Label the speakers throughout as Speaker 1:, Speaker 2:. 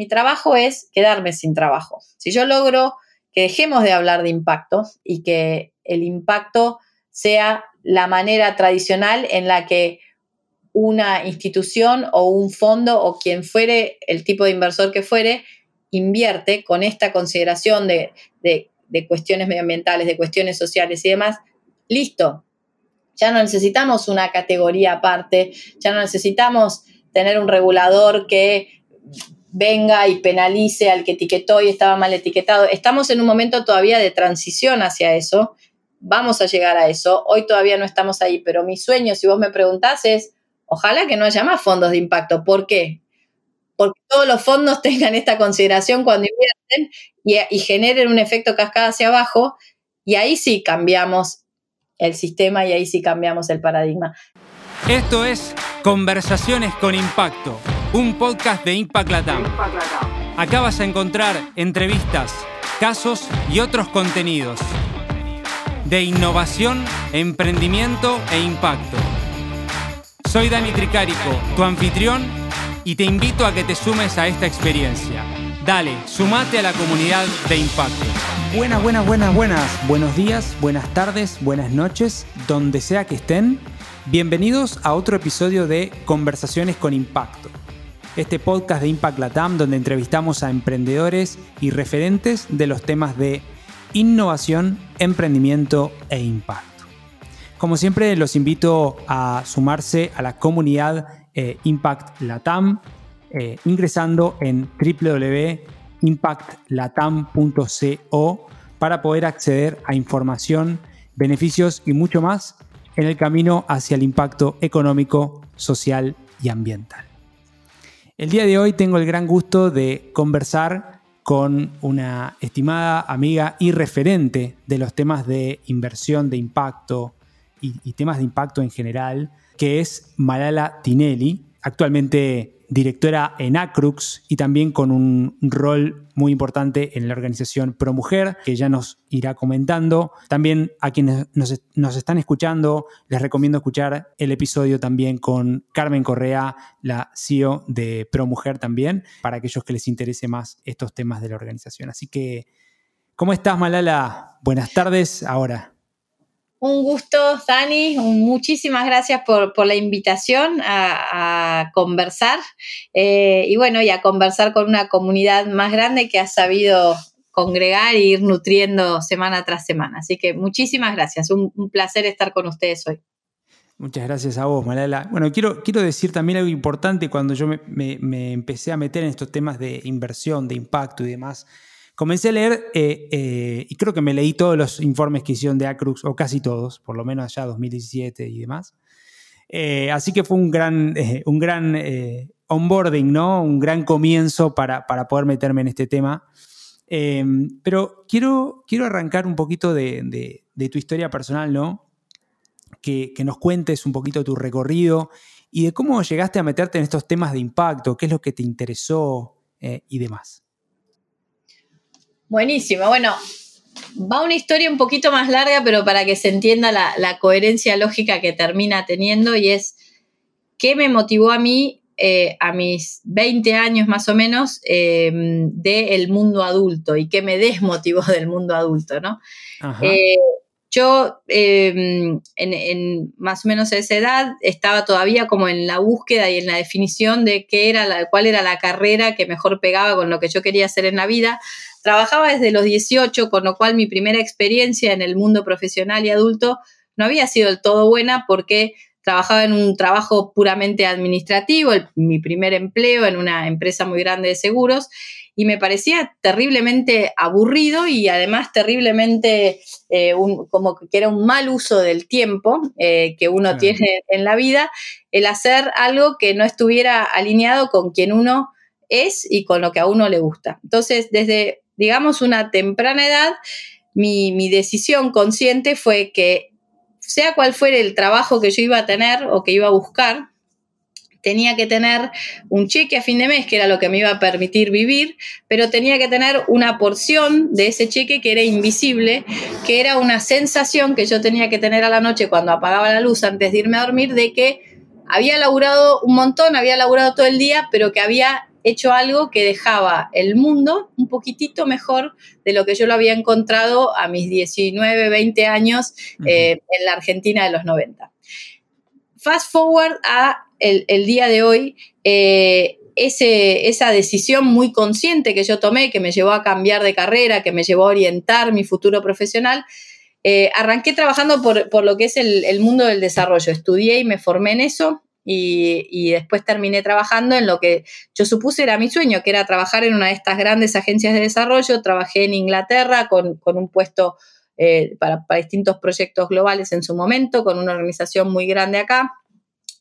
Speaker 1: mi trabajo es quedarme sin trabajo. Si yo logro que dejemos de hablar de impacto y que el impacto sea la manera tradicional en la que una institución o un fondo o quien fuere, el tipo de inversor que fuere, invierte con esta consideración de, cuestiones medioambientales, de cuestiones sociales y demás, listo. Ya no necesitamos una categoría aparte, ya no necesitamos tener un regulador que venga y penalice al que etiquetó y estaba mal etiquetado. Estamos en un momento todavía de transición hacia eso. Vamos a llegar a eso. Hoy todavía no estamos ahí, pero mi sueño, si vos me preguntás, es ojalá que no haya más fondos de impacto. ¿Por qué? Porque todos los fondos tengan esta consideración cuando invierten y, y generen un efecto cascada hacia abajo y ahí sí cambiamos el sistema y ahí sí cambiamos el paradigma.
Speaker 2: Esto es Conversaciones con Impacto, un podcast de Impact Latam. Acá vas a encontrar entrevistas, casos y otros contenidos de innovación, emprendimiento e impacto. Soy Dani Tricarico, tu anfitrión, y te invito a que te sumes a esta experiencia. Dale, sumate a la comunidad de impacto.
Speaker 3: Buenas, buenas, buenas, buenas. Buenos días, buenas tardes, buenas noches, donde sea que estén. Bienvenidos a otro episodio de Conversaciones con Impacto. Este podcast de Impact Latam donde entrevistamos a emprendedores y referentes de los temas de innovación, emprendimiento e impacto. Como siempre, los invito a sumarse a la comunidad eh, Impact Latam eh, ingresando en www.impactlatam.co para poder acceder a información, beneficios y mucho más en el camino hacia el impacto económico, social y ambiental. El día de hoy tengo el gran gusto de conversar con una estimada amiga y referente de los temas de inversión, de impacto y, temas de impacto en general, que es Malala Tinelli, actualmente directora en Acrux y también con un rol muy importante en la organización ProMujer, que ya nos irá comentando. También a quienes nos, están escuchando, les recomiendo escuchar el episodio también con Carmen Correa, la CEO de ProMujer también, para aquellos que les interese más estos temas de la organización. Así que, ¿cómo estás, Malala? Buenas tardes ahora.
Speaker 1: Un gusto, Dani. Muchísimas gracias por, la invitación a, conversar. Eh, y bueno, y a conversar con una comunidad más grande que ha sabido congregar e ir nutriendo semana tras semana. Así que muchísimas gracias. Un, placer estar con ustedes hoy.
Speaker 3: Muchas gracias a vos, Malala. Bueno, quiero, quiero decir también algo importante cuando yo me empecé a meter en estos temas de inversión, de impacto y demás comencé a leer eh, eh, y creo que me leí todos los informes que hicieron de Acrux, o casi todos, por lo menos allá 2017 y demás. Eh, así que fue un gran, un gran onboarding, ¿no? Un gran comienzo para, para poder meterme en este tema. pero quiero, quiero arrancar un poquito de, tu historia personal, ¿no? Que, que, nos cuentes un poquito tu recorrido y de cómo llegaste a meterte en estos temas de impacto, qué es lo que te interesó y demás.
Speaker 1: Buenísimo. Bueno, va una historia un poquito más larga, pero para que se entienda la, coherencia lógica que termina teniendo y es qué me motivó a mí eh, a mis 20 años más o menos eh, del mundo adulto y qué me desmotivó del mundo adulto, ¿no? Eh, yo em, en, más o menos esa edad estaba todavía como en la búsqueda y en la definición de qué era la, cuál era la carrera que mejor pegaba con lo que yo quería hacer en la vida. Trabajaba desde los 18, con lo cual mi primera experiencia en el mundo profesional y adulto no había sido del todo buena porque trabajaba en un trabajo puramente administrativo, mi primer empleo en una empresa muy grande de seguros, y me parecía terriblemente aburrido y además terriblemente eh, como que era un mal uso del tiempo eh, que uno tiene en la vida, el hacer algo que no estuviera alineado con quien uno es y con lo que a uno le gusta. Entonces, desde digamos, una temprana edad, mi, decisión consciente fue que sea cual fuera el trabajo que yo iba a tener o que iba a buscar, tenía que tener un cheque a fin de mes, que era lo que me iba a permitir vivir, pero tenía que tener una porción de ese cheque que era invisible, que era una sensación que yo tenía que tener a la noche cuando apagaba la luz antes de irme a dormir, de que había laburado un montón, había laburado todo el día, pero que había hecho algo que dejaba el mundo un poquitito mejor de lo que yo lo había encontrado a mis 19, 20 años eh, en la Argentina de los 90. Fast forward a el, día de hoy, eh, esa decisión muy consciente que yo tomé, que me llevó a cambiar de carrera, que me llevó a orientar mi futuro profesional, eh, arranqué trabajando por, lo que es el, mundo del desarrollo. Estudié y me formé en eso y, después terminé trabajando en lo que yo supuse era mi sueño, que era trabajar en una de estas grandes agencias de desarrollo. Trabajé en Inglaterra con, un puesto eh, para, para distintos proyectos globales en su momento, con una organización muy grande acá.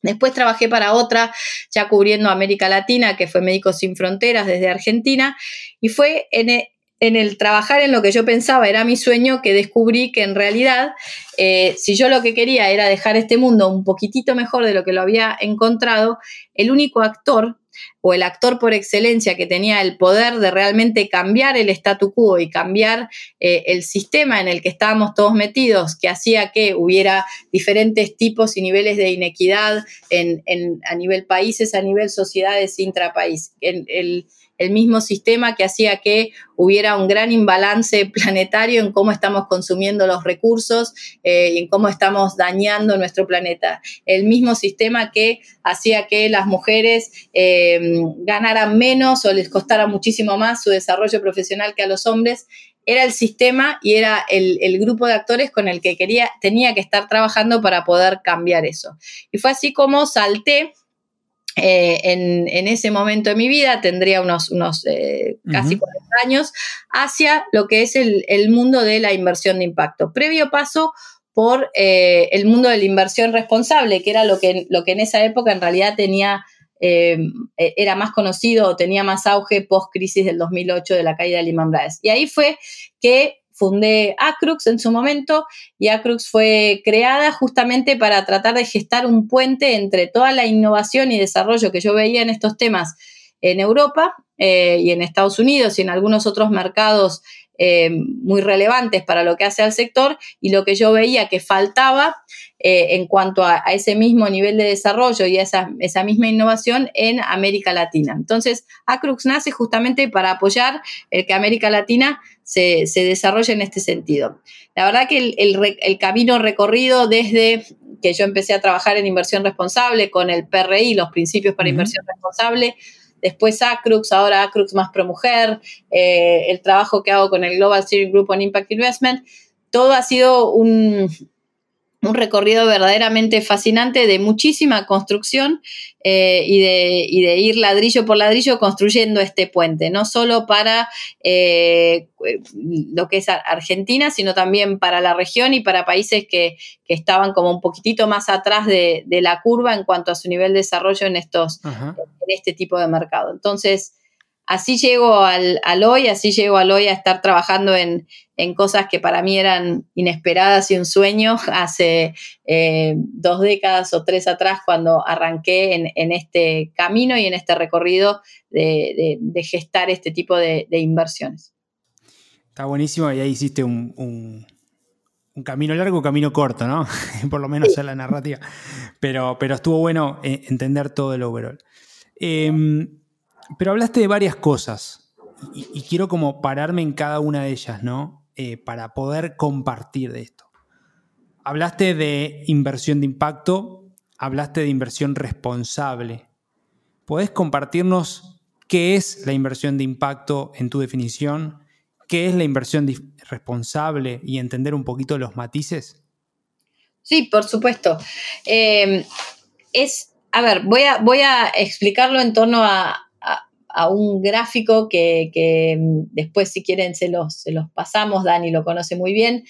Speaker 1: Después trabajé para otra, ya cubriendo América Latina, que fue Médicos Sin Fronteras desde Argentina, y fue en, e, el trabajar en lo que yo pensaba era mi sueño, que descubrí que en realidad, eh, si yo lo que quería era dejar este mundo un poquitito mejor de lo que lo había encontrado, el único actor o el actor por excelencia que tenía el poder de realmente cambiar el statu quo y cambiar eh, el sistema en el que estábamos todos metidos, que hacía que hubiera diferentes tipos y niveles de inequidad en, a nivel países, a nivel sociedades intrapaís. el, el mismo sistema que hacía que hubiera un gran imbalance planetario en cómo estamos consumiendo los recursos eh, y en cómo estamos dañando nuestro planeta. El mismo sistema que hacía que las mujeres eh, ganaran menos o les costara muchísimo más su desarrollo profesional que a los hombres era el sistema y era el, el, grupo de actores con el que quería, tenía que estar trabajando para poder cambiar eso. Y fue así como salté eh, en, ese momento de mi vida, tendría unos, unos eh, casi 40 años, hacia lo que es el, mundo de la inversión de impacto. Previo paso por eh, el mundo de la inversión responsable, que era lo que, lo que en esa época en realidad tenía, e, era más conocido o tenía más auge post crisis del 2008 de la caída de Lehman Brothers. Y ahí fue que fundé Acrux en su momento y Acrux fue creada justamente para tratar de gestar un puente entre toda la innovación y desarrollo que yo veía en estos temas en Europa eh, y en Estados Unidos y en algunos otros mercados eh, muy relevantes para lo que hace al sector y lo que yo veía que faltaba eh, en cuanto a, ese mismo nivel de desarrollo y a esa, esa, misma innovación en América Latina. Entonces, Acrux nace justamente para apoyar el que América Latina se, desarrolle en este sentido. La verdad que el, camino recorrido desde que yo empecé a trabajar en inversión responsable con el PRI, los principios para inversión responsable, después Acrux, ahora Acrux más pro mujer, eh, el trabajo que hago con el Global Steering Group on Impact Investment, todo ha sido un, un recorrido verdaderamente fascinante de muchísima construcción eh, y, de, ir ladrillo por ladrillo construyendo este puente, no solo para eh, lo que es Argentina, sino también para la región y para países que, estaban como un poquitito más atrás de, la curva en cuanto a su nivel de desarrollo en, estos, en este tipo de mercado. Entonces, así llego al, hoy, así llego al hoy a estar trabajando en, cosas que para mí eran inesperadas y un sueño hace eh, dos décadas o tres atrás cuando arranqué en, este camino y en este recorrido de, gestar este tipo de, inversiones.
Speaker 3: Está buenísimo y ahí hiciste un, camino largo, un camino corto, ¿no? Por lo menos en la narrativa. Pero, pero estuvo bueno eh, entender todo el overall. Em, pero hablaste de varias cosas y, quiero como pararme en cada una de ellas, ¿no? Eh, para poder compartir de esto. Hablaste de inversión de impacto, hablaste de inversión responsable. ¿Podés compartirnos qué es la inversión de impacto en tu definición? ¿Qué es la inversión responsable y entender un poquito los matices?
Speaker 1: Sí, por supuesto. Eh, es, a ver, voy a, voy a explicarlo en torno a, a un gráfico que, mm, después si quieren se los, pasamos, Dani lo conoce muy bien,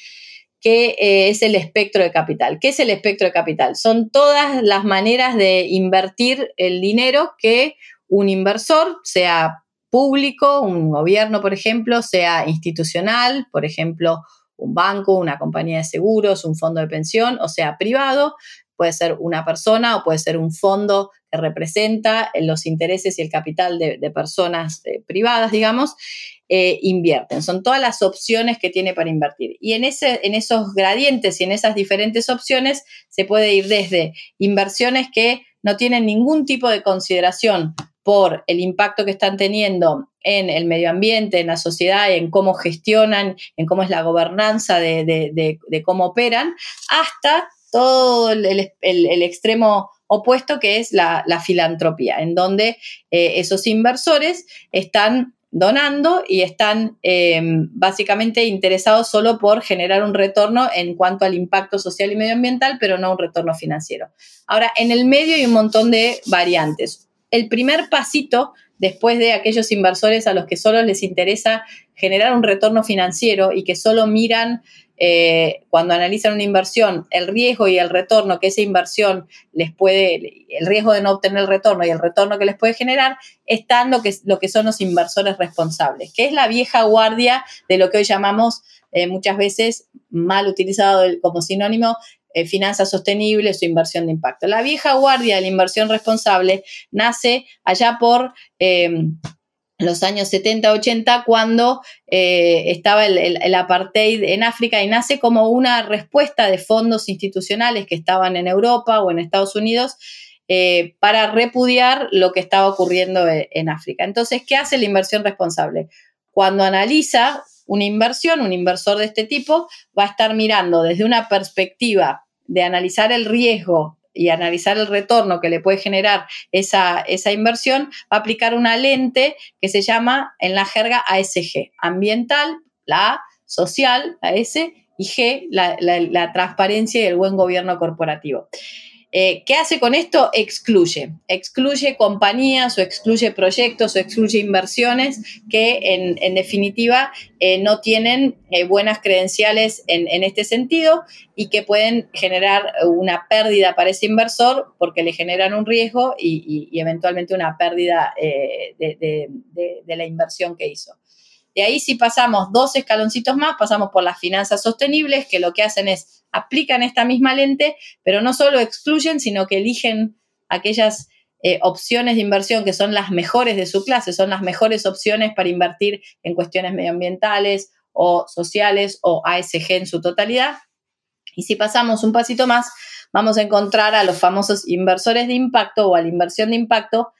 Speaker 1: que eh, es el espectro de capital. ¿Qué es el espectro de capital? Son todas las maneras de invertir el dinero que un inversor, sea público, un gobierno, por ejemplo, sea institucional, por ejemplo, un banco, una compañía de seguros, un fondo de pensión, o sea privado, puede ser una persona o puede ser un fondo que representa los intereses y el capital de, personas eh, privadas, digamos, eh, invierten. Son todas las opciones que tiene para invertir. Y en, ese, en esos gradientes y en esas diferentes opciones se puede ir desde inversiones que no tienen ningún tipo de consideración por el impacto que están teniendo en el medio ambiente, en la sociedad, en cómo gestionan, en cómo es la gobernanza de, cómo operan, hasta todo el, extremo opuesto que es la, filantropía, en donde eh, esos inversores están donando y están em, básicamente interesados solo por generar un retorno en cuanto al impacto social y medioambiental, pero no un retorno financiero. Ahora, en el medio hay un montón de variantes. El primer pasito después de aquellos inversores a los que solo les interesa generar un retorno financiero y que solo miran eh, cuando analizan una inversión el riesgo y el retorno que esa inversión les puede, el riesgo de no obtener el retorno y el retorno que les puede generar, están lo que, son los inversores responsables, que es la vieja guardia de lo que hoy llamamos eh, muchas veces mal utilizado como sinónimo eh, finanzas sostenibles o inversión de impacto. La vieja guardia de la inversión responsable nace allá por los años 70-80 cuando eh, estaba el, apartheid en África y nace como una respuesta de fondos institucionales que estaban en Europa o en Estados Unidos eh, para repudiar lo que estaba ocurriendo en África. Entonces, ¿qué hace la inversión responsable? Cuando analiza una inversión, un inversor de este tipo va a estar mirando desde una perspectiva de analizar el riesgo y analizar el retorno que le puede generar esa, inversión, va a aplicar una lente que se llama en la jerga ASG, ambiental, la A, social, la S, y G, la transparencia y el buen gobierno corporativo. Eh, ¿Qué hace con esto? Excluye. Excluye compañías o excluye proyectos o excluye inversiones que en, definitiva eh, no tienen eh, buenas credenciales en, este sentido y que pueden generar una pérdida para ese inversor porque le generan un riesgo y, eventualmente una pérdida de la inversión que hizo. De ahí si pasamos dos escaloncitos más, pasamos por las finanzas sostenibles, que lo que hacen es aplican esta misma lente, pero no solo excluyen, sino que eligen aquellas eh, opciones de inversión que son las mejores de su clase, son las mejores opciones para invertir en cuestiones medioambientales o sociales o ASG en su totalidad. Y si pasamos un pasito más, vamos a encontrar a los famosos inversores de impacto o a la inversión de impacto,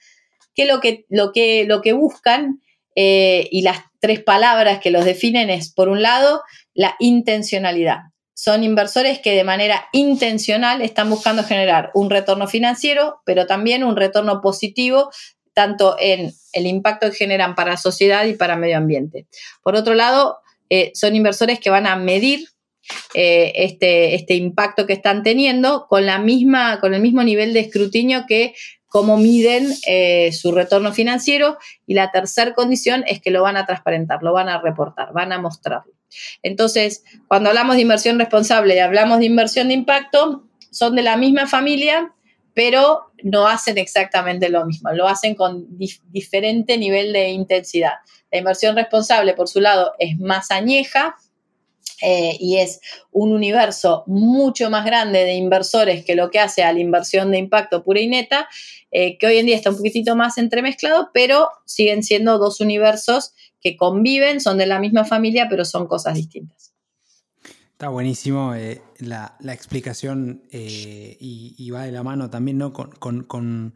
Speaker 1: que lo que, lo que, lo que buscan eh, y las tres palabras que los definen es, por un lado, la intencionalidad son inversores que de manera intencional están buscando generar un retorno financiero, pero también un retorno positivo tanto en el impacto que generan para la sociedad y para medio ambiente. Por otro lado, eh, son inversores que van a medir eh, este, este, impacto que están teniendo con, la misma, con el mismo nivel de escrutinio que cómo miden eh, su retorno financiero y la tercera condición es que lo van a transparentar, lo van a reportar, van a mostrarlo. Entonces, cuando hablamos de inversión responsable y hablamos de inversión de impacto, son de la misma familia, pero no hacen exactamente lo mismo, lo hacen con diferente nivel de intensidad. La inversión responsable, por su lado, es más añeja, eh, y es un universo mucho más grande de inversores que lo que hace a la inversión de impacto pura y neta, eh, que hoy en día está un poquitito más entremezclado, pero siguen siendo dos universos que conviven, son de la misma familia, pero son cosas distintas.
Speaker 3: Está buenísimo eh, la, explicación y, va de la mano también ¿no? con,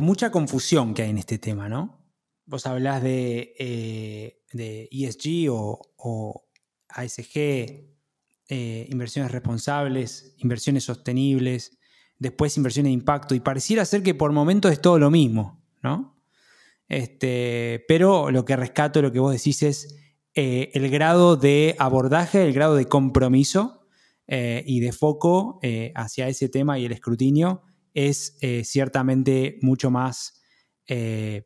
Speaker 3: mucha confusión que hay en este tema, ¿no? Vos hablás de, de ESG o ASG, eh, inversiones responsables, inversiones sostenibles, después inversiones de impacto, y pareciera ser que por momentos es todo lo mismo, ¿no? Este, pero lo que rescato, lo que vos decís es eh, el grado de abordaje, el grado de compromiso eh, y de foco hacia ese tema y el escrutinio es ciertamente mucho más, de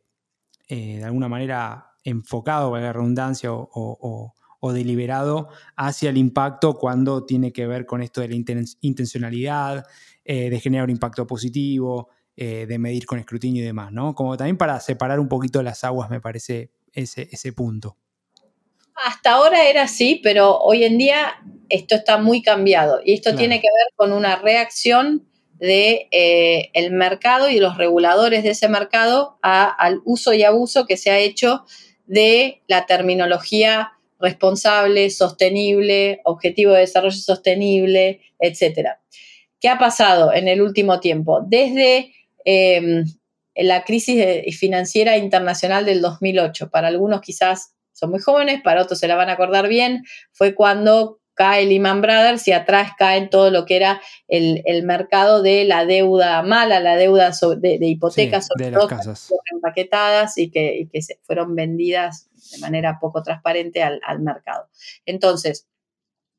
Speaker 3: alguna manera, enfocado, valga la redundancia, o o deliberado hacia el impacto cuando tiene que ver con esto de la intencionalidad, eh, de generar un impacto positivo, eh, de medir con escrutinio y demás, ¿no? Como también para separar un poquito las aguas, me parece ese, ese punto.
Speaker 1: Hasta ahora era así, pero hoy en día esto está muy cambiado y esto tiene que ver con una reacción de eh, el mercado y los reguladores de ese mercado al uso y abuso que se ha hecho de la terminología responsable, sostenible, objetivo de desarrollo sostenible, etc. ¿Qué ha pasado en el último tiempo? Desde em, la crisis financiera internacional del 2008. Para algunos quizás son muy jóvenes, para otros se la van a acordar bien. Fue cuando cae Lehman Brothers y atrás cae todo lo que era el, mercado de la deuda mala, la deuda de, hipotecas
Speaker 3: sobre todo
Speaker 1: empaquetadas y que, se fueron vendidas de manera poco transparente al, al mercado. Entonces,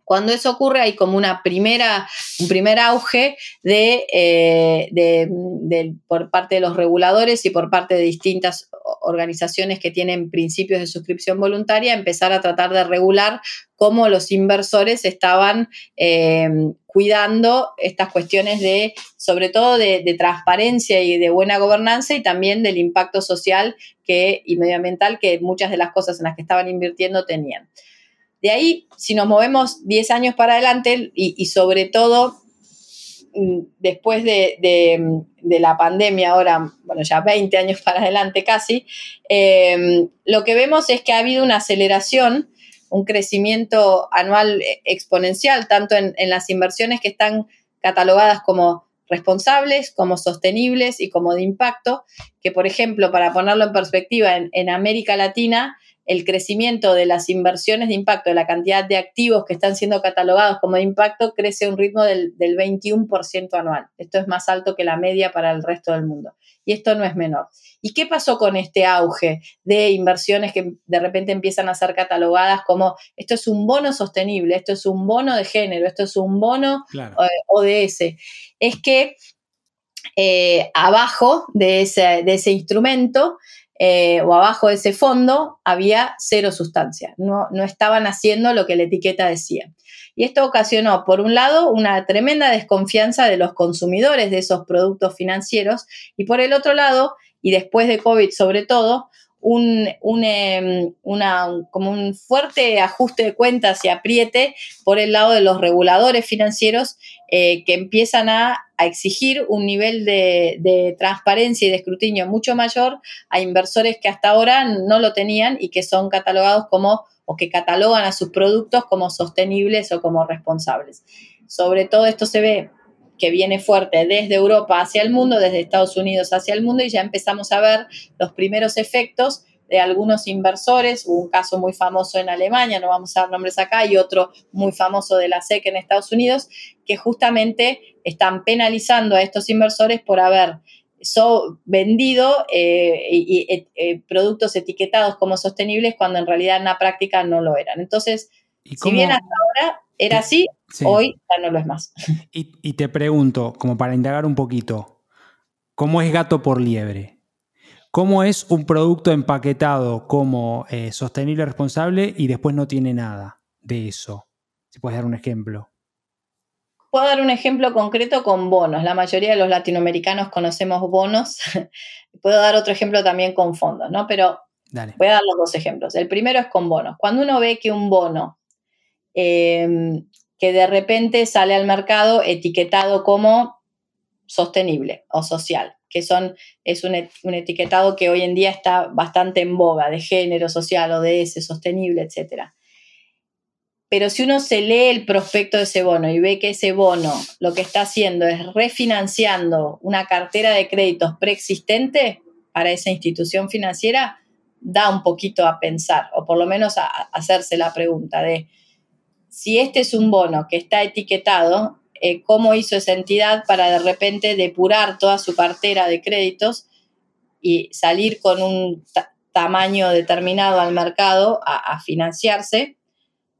Speaker 1: cuando eso ocurre hay como una primera, un primer auge eh, de, por parte de los reguladores y por parte de distintas organizaciones que tienen principios de suscripción voluntaria, empezar a tratar de regular cómo los inversores estaban eh, cuidando estas cuestiones de, sobre todo de, de, transparencia y de buena gobernanza y también del impacto social que, y medioambiental que muchas de las cosas en las que estaban invirtiendo tenían. De ahí, si nos movemos 10 años para adelante y, sobre todo mm, después de, la pandemia, ahora, bueno, ya 20 años para adelante casi, em, lo que vemos es que ha habido una aceleración, un crecimiento anual exponencial, tanto en, las inversiones que están catalogadas como responsables, como sostenibles y como de impacto, que por ejemplo, para ponerlo en perspectiva, en América Latina, el crecimiento de las inversiones de impacto, de la cantidad de activos que están siendo catalogados como de impacto, crece a un ritmo del, 21% anual. Esto es más alto que la media para el resto del mundo. Y esto no es menor. ¿Y qué pasó con este auge de inversiones que de repente empiezan a ser catalogadas como esto es un bono sostenible, esto es un bono de género, esto es un bono ODS? Es que eh, abajo de ese, de ese instrumento eh, o abajo de ese fondo había cero sustancia, no, no estaban haciendo lo que la etiqueta decía. Y esto ocasionó, por un lado, una tremenda desconfianza de los consumidores de esos productos financieros y por el otro lado, y después de COVID sobre todo, un, em, como un fuerte ajuste de cuentas y apriete por el lado de los reguladores financieros eh, que empiezan a, exigir un nivel de, transparencia y de escrutinio mucho mayor a inversores que hasta ahora no lo tenían y que son catalogados como o que catalogan a sus productos como sostenibles o como responsables. Sobre todo esto se ve que viene fuerte desde Europa hacia el mundo, desde Estados Unidos hacia el mundo y ya empezamos a ver los primeros efectos de algunos inversores, hubo un caso muy famoso en Alemania, no vamos a dar nombres acá, y otro muy famoso de la SEC en Estados Unidos, que justamente están penalizando a estos inversores por haber vendido eh, y, eh, productos etiquetados como sostenibles cuando en realidad en la práctica no lo eran. Entonces, si bien hasta ahora era así, hoy ya no lo es más.
Speaker 3: Y, te pregunto, como para indagar un poquito, ¿cómo es gato por liebre? ¿Cómo es un producto empaquetado como eh, sostenible responsable y después no tiene nada de eso? Si puedes dar un ejemplo.
Speaker 1: Puedo dar un ejemplo concreto con bonos. La mayoría de los latinoamericanos conocemos bonos. Puedo dar otro ejemplo también con fondos, ¿no? Pero voy a dar los dos ejemplos. El primero es con bonos. Cuando uno ve que un bono Em, que de repente sale al mercado etiquetado como sostenible o social, que son, es un, etiquetado que hoy en día está bastante en boga, de género, social, ODS, sostenible, etc. Pero si uno se lee el prospecto de ese bono y ve que ese bono lo que está haciendo es refinanciando una cartera de créditos preexistente para esa institución financiera, da un poquito a pensar, o por lo menos a hacerse la pregunta de, si este es un bono que está etiquetado, eh, cómo hizo esa entidad para de repente depurar toda su cartera de créditos y salir con un tamaño determinado al mercado a, financiarse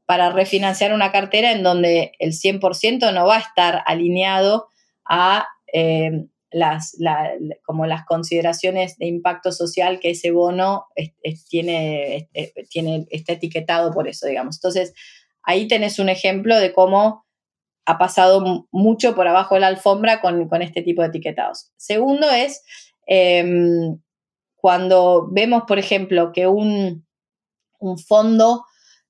Speaker 1: para refinanciar una cartera en donde el 100% no va a estar alineado a eh, las, como las consideraciones de impacto social que ese bono tiene, tiene, está etiquetado por eso, digamos. Entonces, ahí tenés un ejemplo de cómo ha pasado mucho por abajo de la alfombra con, este tipo de etiquetados. Segundo es em, cuando vemos, por ejemplo, que un, fondo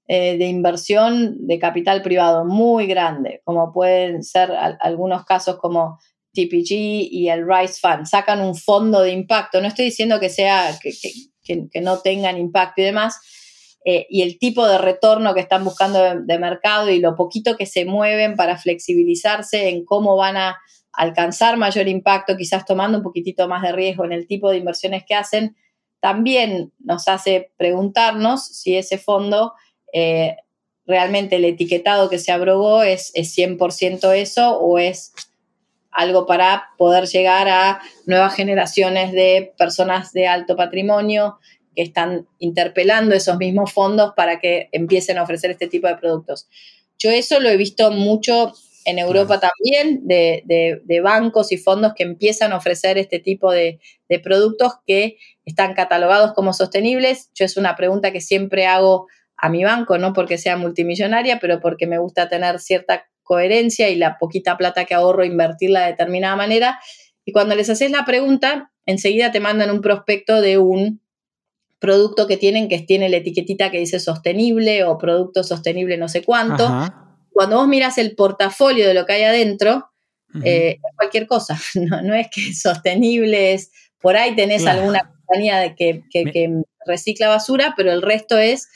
Speaker 1: eh, de inversión de capital privado muy grande, como pueden ser algunos casos como TPG y el Rice Fund, sacan un fondo de impacto. No estoy diciendo que sea que no tengan impacto y demás, eh, y el tipo de retorno que están buscando de, mercado y lo poquito que se mueven para flexibilizarse en cómo van a, alcanzar mayor impacto, quizás tomando un poquitito más de riesgo en el tipo de inversiones que hacen, también nos hace preguntarnos si ese fondo eh, realmente el etiquetado que se abrogó es, es 100% eso o es algo para poder llegar a nuevas generaciones de personas de alto patrimonio que están interpelando esos mismos fondos para que empiecen a ofrecer este tipo de productos. Yo eso lo he visto mucho en Europa también, de, bancos y fondos que empiezan a ofrecer este tipo de, de, productos que están catalogados como sostenibles. Yo es una pregunta que siempre hago a mi banco, no porque sea multimillonaria, pero porque me gusta tener cierta coherencia y la poquita plata que ahorro invertirla de determinada manera. Y cuando les haces la pregunta, enseguida te mandan un prospecto de un producto que tienen que tiene la etiquetita que dice sostenible o producto sostenible no sé cuánto. Cuando vos miras el portafolio de lo que hay adentro, eh, es cualquier cosa. No, es que es sostenible, es por ahí tenés alguna compañía de que, que, recicla basura, pero el resto es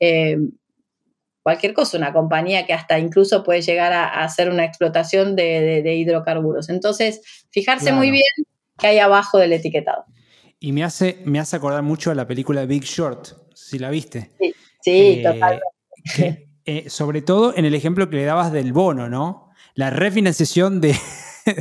Speaker 1: eh, cualquier cosa, una compañía que hasta incluso puede llegar a, hacer una explotación de, hidrocarburos. Entonces, fijarse muy bien qué hay abajo del etiquetado.
Speaker 3: Y me hace, me hace acordar mucho a la película Big Short, si la viste.
Speaker 1: Sí, sí totalmente.
Speaker 3: Eh, sobre todo en el ejemplo que le dabas del bono, ¿no? La refinanciación de,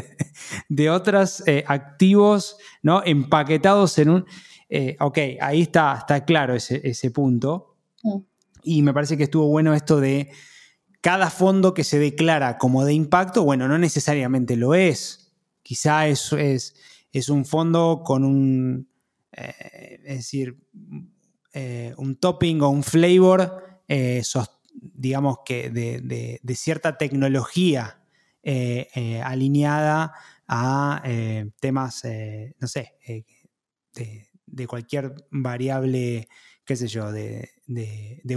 Speaker 3: de otros eh, activos, ¿no? Empaquetados en un... Eh, ok, ahí está, está claro ese, ese punto. Mm. Y me parece que estuvo bueno esto de cada fondo que se declara como de impacto, bueno, no necesariamente lo es. Quizá es, es, es un fondo con un, eh, es decir, eh, un topping o un flavor, eh, digamos que de, cierta tecnología alineada a temas, no sé, de, cualquier variable qué sé yo, de,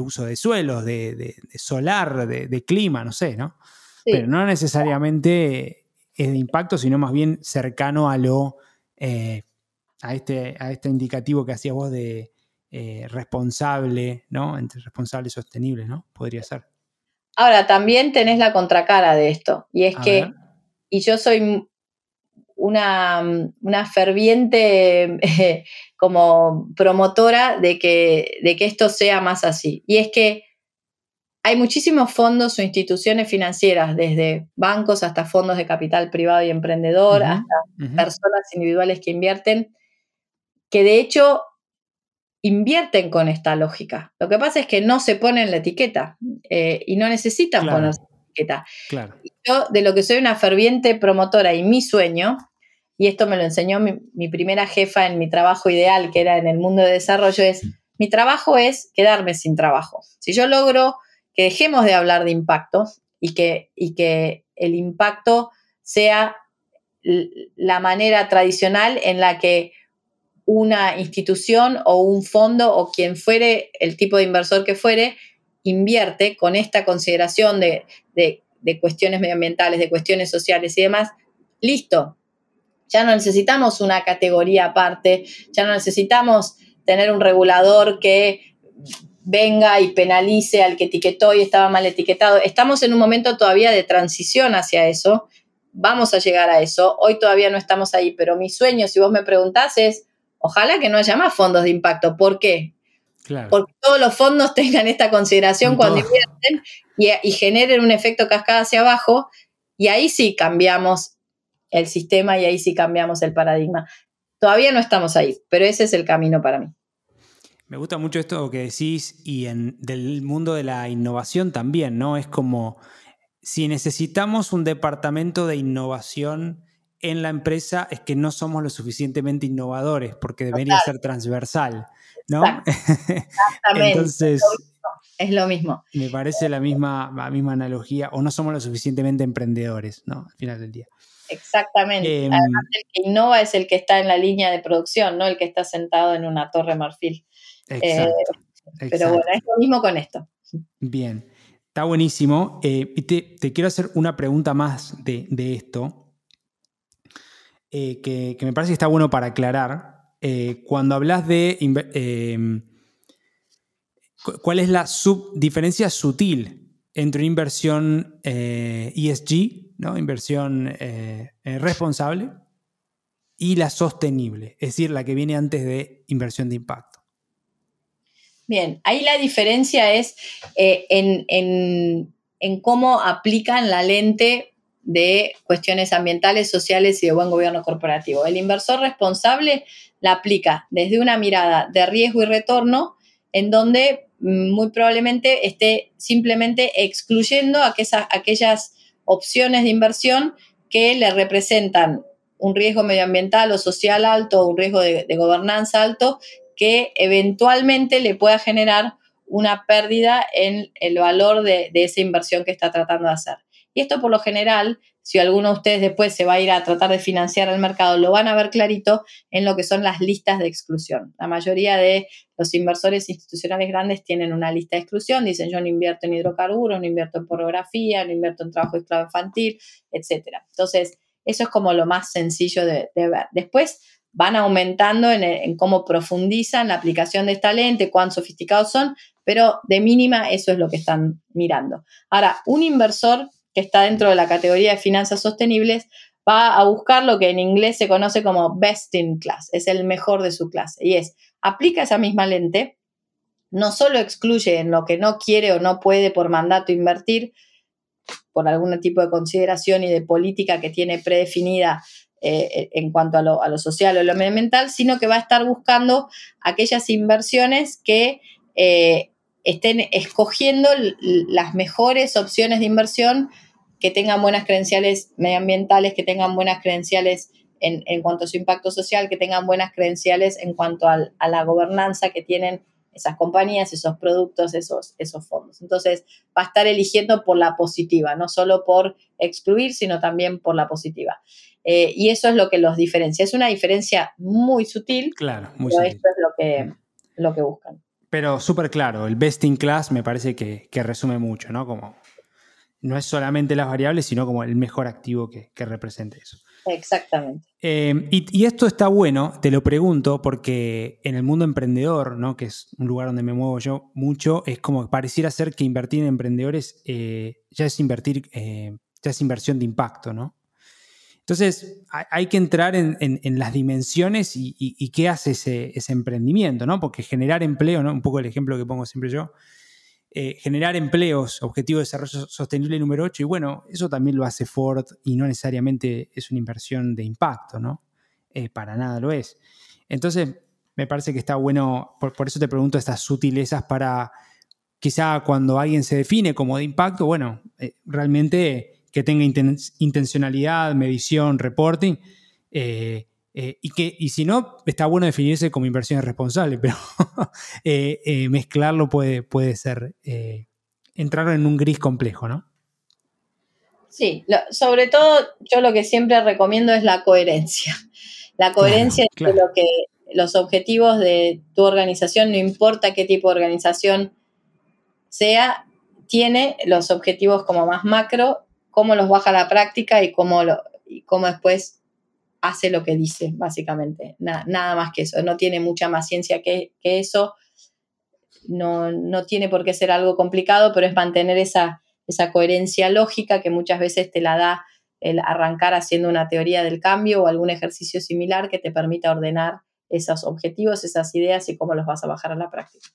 Speaker 3: uso de suelos, de, solar, de, clima, no sé, ¿no? Pero no necesariamente es de impacto, sino más bien cercano a lo, eh, a, este, a este indicativo que hacías vos de eh, responsable, ¿no? Entre responsable y sostenible, ¿no? Podría ser.
Speaker 1: Ahora, también tenés la contracara de esto, y es que, y yo soy una, una ferviente como promotora de que, de que esto sea más así. Y es que hay muchísimos fondos o instituciones financieras, desde bancos hasta fondos de capital privado y emprendedor, hasta personas individuales que invierten, que de hecho invierten con esta lógica. Lo que pasa es que no se ponen la etiqueta eh, y no necesitan ponerse la etiqueta.
Speaker 3: Claro.
Speaker 1: Yo, de lo que soy una ferviente promotora y mi sueño, y esto me lo enseñó mi, primera jefa en mi trabajo ideal, que era en el mundo de desarrollo, es, mi trabajo es quedarme sin trabajo. Si yo logro que dejemos de hablar de impacto y que, y que el impacto sea la manera tradicional en la que una institución o un fondo o quien fuere, el tipo de inversor que fuere, invierte con esta consideración de, de cuestiones medioambientales, de cuestiones sociales y demás, listo, ya no necesitamos una categoría aparte, ya no necesitamos tener un regulador que venga y penalice al que etiquetó y estaba mal etiquetado. Estamos en un momento todavía de transición hacia eso. Vamos a llegar a eso. Hoy todavía no estamos ahí, pero mi sueño, si vos me preguntás, es ojalá que no haya más fondos de impacto. ¿Por qué? Porque todos los fondos tengan esta consideración cuando invierten y, y generen un efecto cascada hacia abajo. Y ahí sí cambiamos el sistema y ahí sí cambiamos el paradigma. Todavía no estamos ahí, pero ese es el camino para mí.
Speaker 3: Me gusta mucho esto que decís y en, del mundo de la innovación también, ¿no? Es como si necesitamos un departamento de innovación en la empresa es que no somos lo suficientemente innovadores porque debería ser transversal, ¿no?
Speaker 1: Exactamente. Entonces, es lo mismo.
Speaker 3: Me parece la misma, la misma analogía, o no somos lo suficientemente emprendedores, ¿no? Al final del día.
Speaker 1: Exactamente. Em, Además, el que innova es el que está en la línea de producción, no el que está sentado en una torre marfil.
Speaker 3: Exacto,
Speaker 1: eh, Pero bueno, es lo mismo con esto.
Speaker 3: Bien, está buenísimo. Eh, y te, quiero hacer una pregunta más de, esto, eh, que, me parece que está bueno para aclarar. cuando hablas de... Em, ¿Cuál es la diferencia sutil entre inversión ESG, e ¿no? inversión responsable, y la sostenible, es decir, la que viene antes de inversión de impacto.
Speaker 1: Bien, ahí la diferencia es en, en cómo aplican la lente de cuestiones ambientales, sociales y de buen gobierno corporativo. El inversor responsable la aplica desde una mirada de riesgo y retorno, en donde mm, muy probablemente esté simplemente excluyendo aquellas, aquellas opciones de inversión que le representan un riesgo medioambiental o social alto un riesgo de, gobernanza alto que eventualmente le pueda generar una pérdida en el valor de, de, esa inversión que está tratando de hacer. Y esto por lo general, si alguno de ustedes después se va a ir a tratar de financiar el mercado, lo van a ver clarito en lo que son las listas de exclusión. La mayoría de los inversores institucionales grandes tienen una lista de exclusión, dicen yo no invierto en hidrocarburos, no invierto en pornografía, no invierto en trabajo esclavo infantil, etc. Entonces, eso es como lo más sencillo de, ver. Después, van aumentando en, en, cómo profundizan la aplicación de esta lente, cuán sofisticados son, pero de mínima eso es lo que están mirando. Ahora, un inversor que está dentro de la categoría de finanzas sostenibles, va a buscar lo que en inglés se conoce como best in class, es el mejor de su clase. Y es, aplica esa misma lente, no solo excluye en lo que no quiere o no puede por mandato invertir, por algún tipo de consideración y de política que tiene predefinida eh, en cuanto a lo, social o lo medioambiental, sino que va a estar buscando aquellas inversiones que eh, estén escogiendo las mejores opciones de inversión que tengan buenas credenciales medioambientales, que tengan buenas credenciales en, cuanto a su impacto social, que tengan buenas credenciales en cuanto a la gobernanza que tienen esas compañías, esos productos, esos, esos fondos. Entonces, va a estar eligiendo por la positiva, no solo por excluir, sino también por la positiva. Eh, y eso es lo que los diferencia. Es una diferencia muy sutil,
Speaker 3: claro, muy
Speaker 1: pero esto es lo que, lo que buscan.
Speaker 3: Pero súper claro, el best in class me parece que, que resume mucho, ¿no? Como no es solamente las variables, sino como el mejor activo que, represente eso.
Speaker 1: Exactamente.
Speaker 3: Eh, y, esto está bueno, te lo pregunto, porque en el mundo emprendedor, ¿no? que es un lugar donde me muevo yo mucho, es como pareciera ser que invertir en emprendedores eh, ya es invertir, eh, ya es inversión de impacto, ¿no? Entonces, hay, que entrar en, las dimensiones y, qué hace ese, ese, emprendimiento, ¿no? Porque generar empleo, ¿no? Un poco el ejemplo que pongo siempre yo, eh, generar empleos, objetivo de desarrollo sostenible número 8, y bueno, eso también lo hace Ford y no necesariamente es una inversión de impacto, ¿no? Eh, para nada lo es. Entonces, me parece que está bueno, por, eso te pregunto estas sutilezas para quizá cuando alguien se define como de impacto, bueno, eh, realmente que tenga intencionalidad, medición, reporting, y, que, y si no, está bueno definirse como inversiones responsables, pero eh, eh, mezclarlo puede, puede ser entrar en un gris complejo, ¿no?
Speaker 1: Sí, sobre todo yo lo que siempre recomiendo es la coherencia. La coherencia entre lo que los objetivos de tu organización, no importa qué tipo de organización sea, tiene los objetivos como más macro, cómo los baja a la práctica y cómo, lo, y cómo después hace lo que dice, básicamente. nada más que eso. No tiene mucha más ciencia que, eso. No, tiene por qué ser algo complicado, pero es mantener esa, esa coherencia lógica que muchas veces te la da el arrancar haciendo una teoría del cambio o algún ejercicio similar que te permita ordenar esos objetivos, esas ideas y cómo los vas a bajar a la práctica.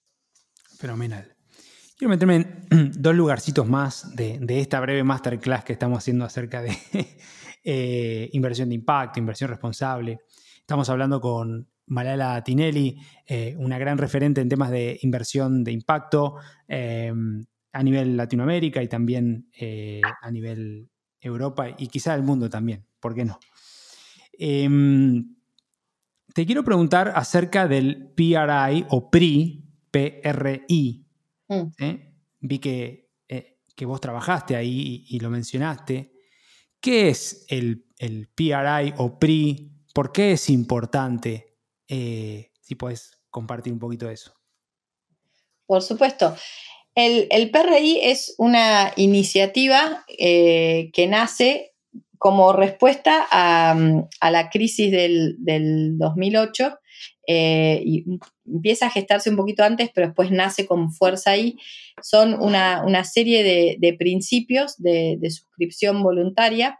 Speaker 3: Fenomenal. Quiero meterme en dos lugarcitos más de, de esta breve masterclass que estamos haciendo acerca de, eh, inversión de impacto, inversión responsable. Estamos hablando con Malala Tinelli, eh, una gran referente en temas de inversión de impacto em, a nivel Latinoamérica y también eh, a nivel Europa y quizá el mundo también, ¿por qué no? Em, te quiero preguntar acerca del PRI o PRI, PRI. Mm. Vi que, que, vos trabajaste ahí y lo mencionaste. ¿Qué es el, PRI o PRI? ¿Por qué es importante? Eh, si puedes compartir un poquito de eso.
Speaker 1: Por supuesto. El, PRI es una iniciativa eh, que nace como respuesta a, la crisis del, 2008 eh, y empieza a gestarse un poquito antes, pero después nace con fuerza ahí, son una, serie de, principios de, suscripción voluntaria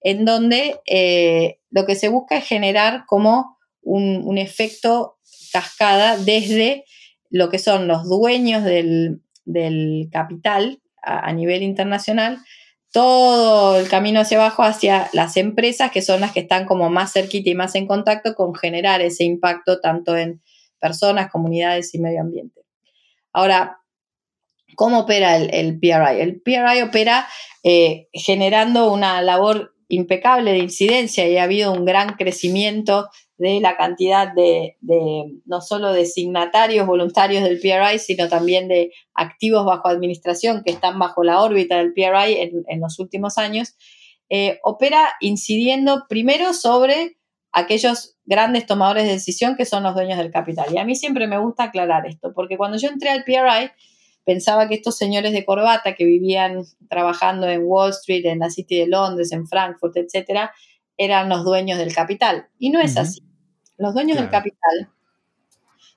Speaker 1: en donde eh, lo que se busca es generar como un, efecto cascada desde lo que son los dueños del, capital a, nivel internacional, todo el camino hacia abajo hacia las empresas que son las que están como más cerquita y más en contacto con generar ese impacto tanto en personas, comunidades y medio ambiente. Ahora, ¿cómo opera el, PRI? El PRI opera eh, generando una labor impecable de incidencia y ha habido un gran crecimiento de la cantidad de, no solo de signatarios voluntarios del PRI, sino también de activos bajo administración que están bajo la órbita del PRI en, los últimos años, eh, opera incidiendo primero sobre aquellos grandes tomadores de decisión que son los dueños del capital. Y a mí siempre me gusta aclarar esto, porque cuando yo entré al PRI, pensaba que estos señores de corbata que vivían trabajando en Wall Street, en la City de Londres, en Frankfurt, etcétera, eran los dueños del capital. Y no es así. Los dueños del capital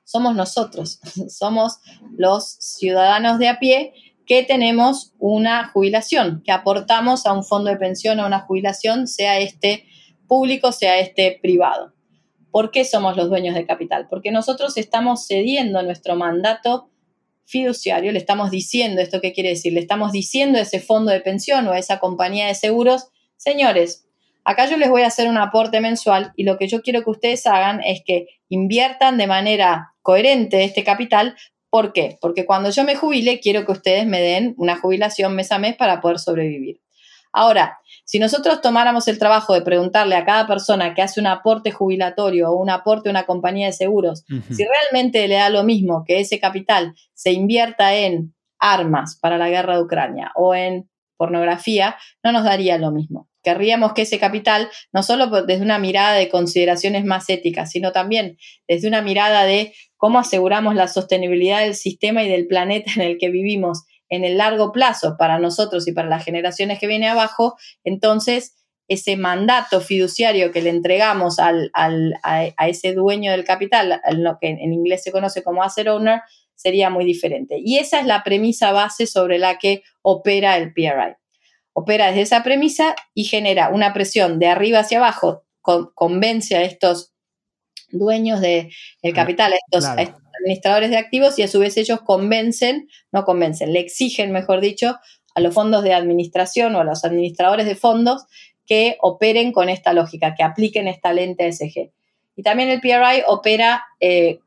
Speaker 1: somos nosotros, somos los ciudadanos de a pie que tenemos una jubilación, que aportamos a un fondo de pensión o una jubilación, sea este público, sea este privado. ¿Por qué somos los dueños de capital? Porque nosotros estamos cediendo nuestro mandato fiduciario, le estamos diciendo, ¿esto qué quiere decir? Le estamos diciendo a ese fondo de pensión o a esa compañía de seguros, señores, acá yo les voy a hacer un aporte mensual y lo que yo quiero que ustedes hagan es que inviertan de manera coherente este capital. ¿Por qué? Porque cuando yo me jubile, quiero que ustedes me den una jubilación mes a mes para poder sobrevivir. Ahora, si nosotros tomáramos el trabajo de preguntarle a cada persona que hace un aporte jubilatorio o un aporte a una compañía de seguros, si realmente le da lo mismo que ese capital se invierta en armas para la guerra de Ucrania o en pornografía, no nos daría lo mismo. Querríamos que ese capital, no solo desde una mirada de consideraciones más éticas, sino también desde una mirada de cómo aseguramos la sostenibilidad del sistema y del planeta en el que vivimos en el largo plazo para nosotros y para las generaciones que vienen abajo, entonces ese mandato fiduciario que le entregamos al, a, ese dueño del capital, lo que en inglés se conoce como asset owner, sería muy diferente. Y esa es la premisa base sobre la que opera el PRI. Opera desde esa premisa y genera una presión de arriba hacia abajo, convence a estos dueños del de capital, a estos, administradores de activos y a su vez ellos convencen, no convencen, le exigen, mejor dicho, a los fondos de administración o a los administradores de fondos que operen con esta lógica, que apliquen esta lente SG. Y también el PRI opera eh,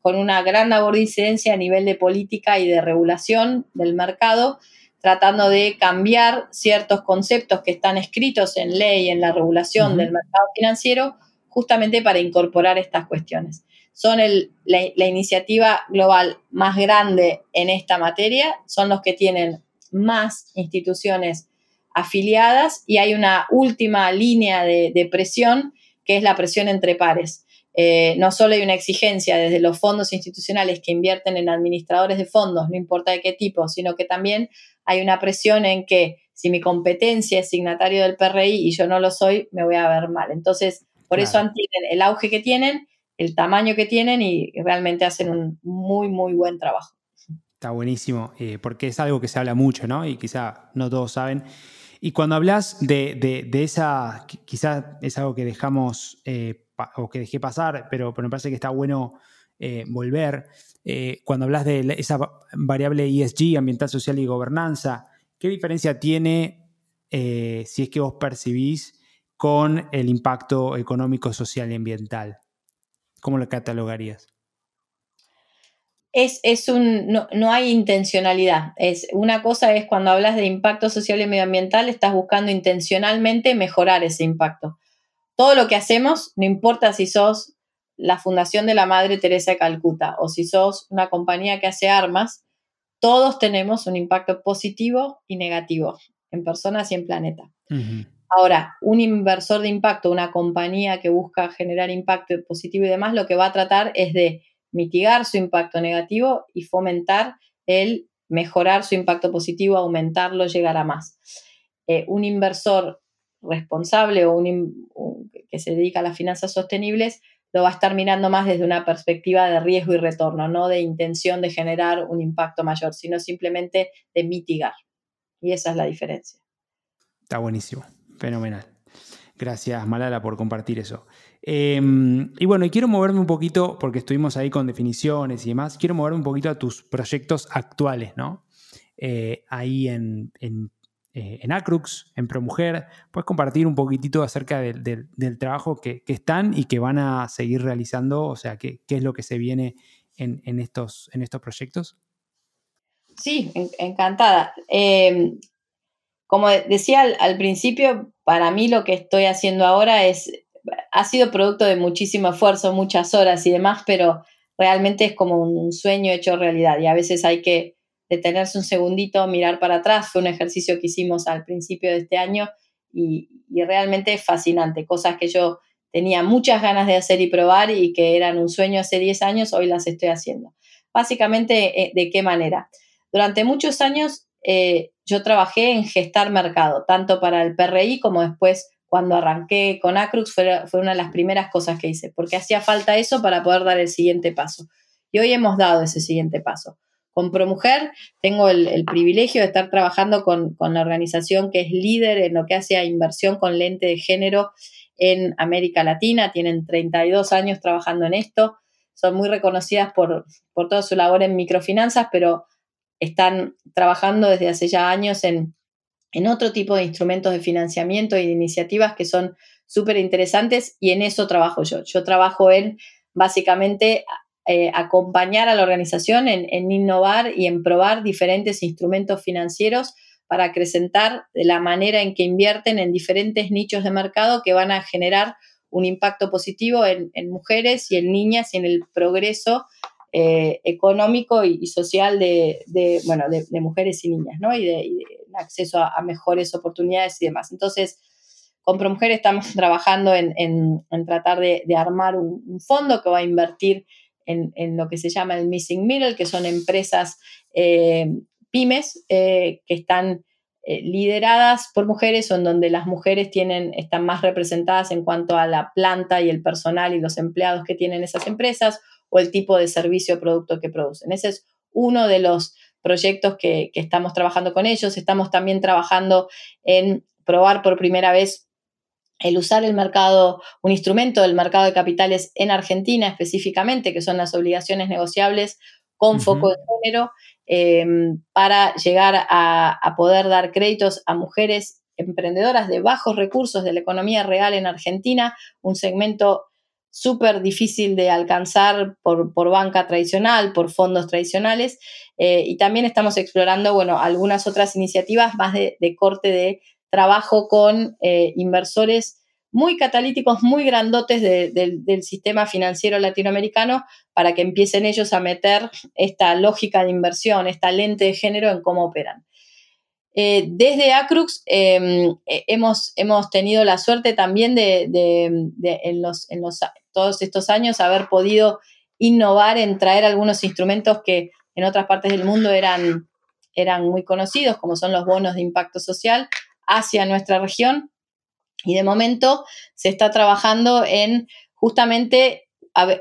Speaker 1: con una gran labor de incidencia a nivel de política y de regulación del mercado, tratando de cambiar ciertos conceptos que están escritos en ley, en la regulación del mercado financiero, justamente para incorporar estas cuestiones son la, iniciativa global más grande en esta materia, son los que tienen más instituciones afiliadas y hay una última línea de, presión que es la presión entre pares. Eh, no solo hay una exigencia desde los fondos institucionales que invierten en administradores de fondos, no importa de qué tipo, sino que también hay una presión en que si mi competencia es signatario del PRI y yo no lo soy, me voy a ver mal. Entonces, por eso tienen el auge que tienen el tamaño que tienen y realmente hacen un muy, muy buen trabajo.
Speaker 3: Está buenísimo, eh, porque es algo que se habla mucho, ¿no? Y quizá no todos saben. Y cuando hablas de, esa, quizá es algo que dejamos eh, o que dejé pasar, pero, pero, me parece que está bueno eh, volver. cuando hablas de esa variable ESG, ambiental, social y gobernanza, ¿qué diferencia tiene si es que vos percibís con el impacto económico, social y ambiental? ¿Cómo lo catalogarías?
Speaker 1: Es, un, no, hay intencionalidad. Es, una cosa es cuando hablas de impacto social y medioambiental, estás buscando intencionalmente mejorar ese impacto. Todo lo que hacemos, no importa si sos la Fundación de la Madre Teresa de Calcuta o si sos una compañía que hace armas, todos tenemos un impacto positivo y negativo en personas y en planeta. Ahora, un inversor de impacto, una compañía que busca generar impacto positivo y demás, lo que va a tratar es de mitigar su impacto negativo y fomentar el mejorar su impacto positivo, aumentarlo, llegar a más. Eh, un inversor responsable o un, que se dedica a las finanzas sostenibles lo va a estar mirando más desde una perspectiva de riesgo y retorno, no de intención de generar un impacto mayor, sino simplemente de mitigar. Y esa es la diferencia.
Speaker 3: Está buenísimo, fenomenal. Gracias, Malala, por compartir eso. Em, y bueno, y quiero moverme un poquito, porque estuvimos ahí con definiciones y demás, quiero moverme un poquito a tus proyectos actuales, ¿no? Eh, ahí en, en, eh, en, Acrux, en ProMujer, puedes compartir un poquitito acerca del trabajo que, están y que van a seguir realizando, o sea, qué, qué es lo que se viene en, estos, en estos proyectos.
Speaker 1: Sí, encantada. Em, como decía al, principio, para mí lo que estoy haciendo ahora es, ha sido producto de muchísimo esfuerzo, muchas horas y demás, pero realmente es como un sueño hecho realidad y a veces hay que detenerse un segundito, mirar para atrás. Fue un ejercicio que hicimos al principio de este año y, realmente es fascinante. Cosas que yo tenía muchas ganas de hacer y probar y que eran un sueño hace 10 años, hoy las estoy haciendo. Básicamente, eh, ¿de qué manera? Durante muchos años eh, yo trabajé en gestar mercado, tanto para el PRI como después cuando arranqué con Acrux fue, fue una de las primeras cosas que hice, porque hacía falta eso para poder dar el siguiente paso. Y hoy hemos dado ese siguiente paso. Con ProMujer tengo el, privilegio de estar trabajando con, la organización que es líder en lo que hace a inversión con lente de género en América Latina. Tienen 32 años trabajando en esto. Son muy reconocidas por, por toda su labor en microfinanzas, pero están trabajando desde hace ya años en, en otro tipo de instrumentos de financiamiento y de iniciativas que son súper interesantes y en eso trabajo yo. Yo trabajo en básicamente eh, acompañar a la organización en, innovar y en probar diferentes instrumentos financieros para acrecentar la manera en que invierten en diferentes nichos de mercado que van a generar un impacto positivo en, mujeres y en niñas y en el progreso eh, económico y, social de, bueno, de, mujeres y niñas, ¿no? Y de, acceso a, mejores oportunidades y demás. Entonces, con ProMujer estamos trabajando en, tratar de, armar un, fondo que va a invertir en, lo que se llama el missing middle, que son empresas eh, pymes eh, que están lideradas por mujeres o en donde las mujeres tienen, están más representadas en cuanto a la planta y el personal y los empleados que tienen esas empresas o el tipo de servicio o producto que producen. Ese es uno de los proyectos que, que estamos trabajando con ellos. Estamos también trabajando en probar por primera vez el usar el mercado, un instrumento del mercado de capitales en Argentina específicamente, que son las obligaciones negociables con foco de género, em, para llegar a, poder dar créditos a mujeres emprendedoras de bajos recursos de la economía real en Argentina, un segmento súper difícil de alcanzar por, banca tradicional, por fondos tradicionales, eh, y también estamos explorando, bueno, algunas otras iniciativas más de corte de trabajo con eh, inversores muy catalíticos, muy grandotes del sistema financiero latinoamericano para que empiecen ellos a meter esta lógica de inversión, esta lente de género en cómo operan. Eh, desde Acrux em, eh, hemos, hemos, tenido la suerte también de, en, los, en los, todos estos años haber podido innovar en traer algunos instrumentos que en otras partes del mundo eran, eran muy conocidos, como son los bonos de impacto social, hacia nuestra región. Y de momento se está trabajando en justamente,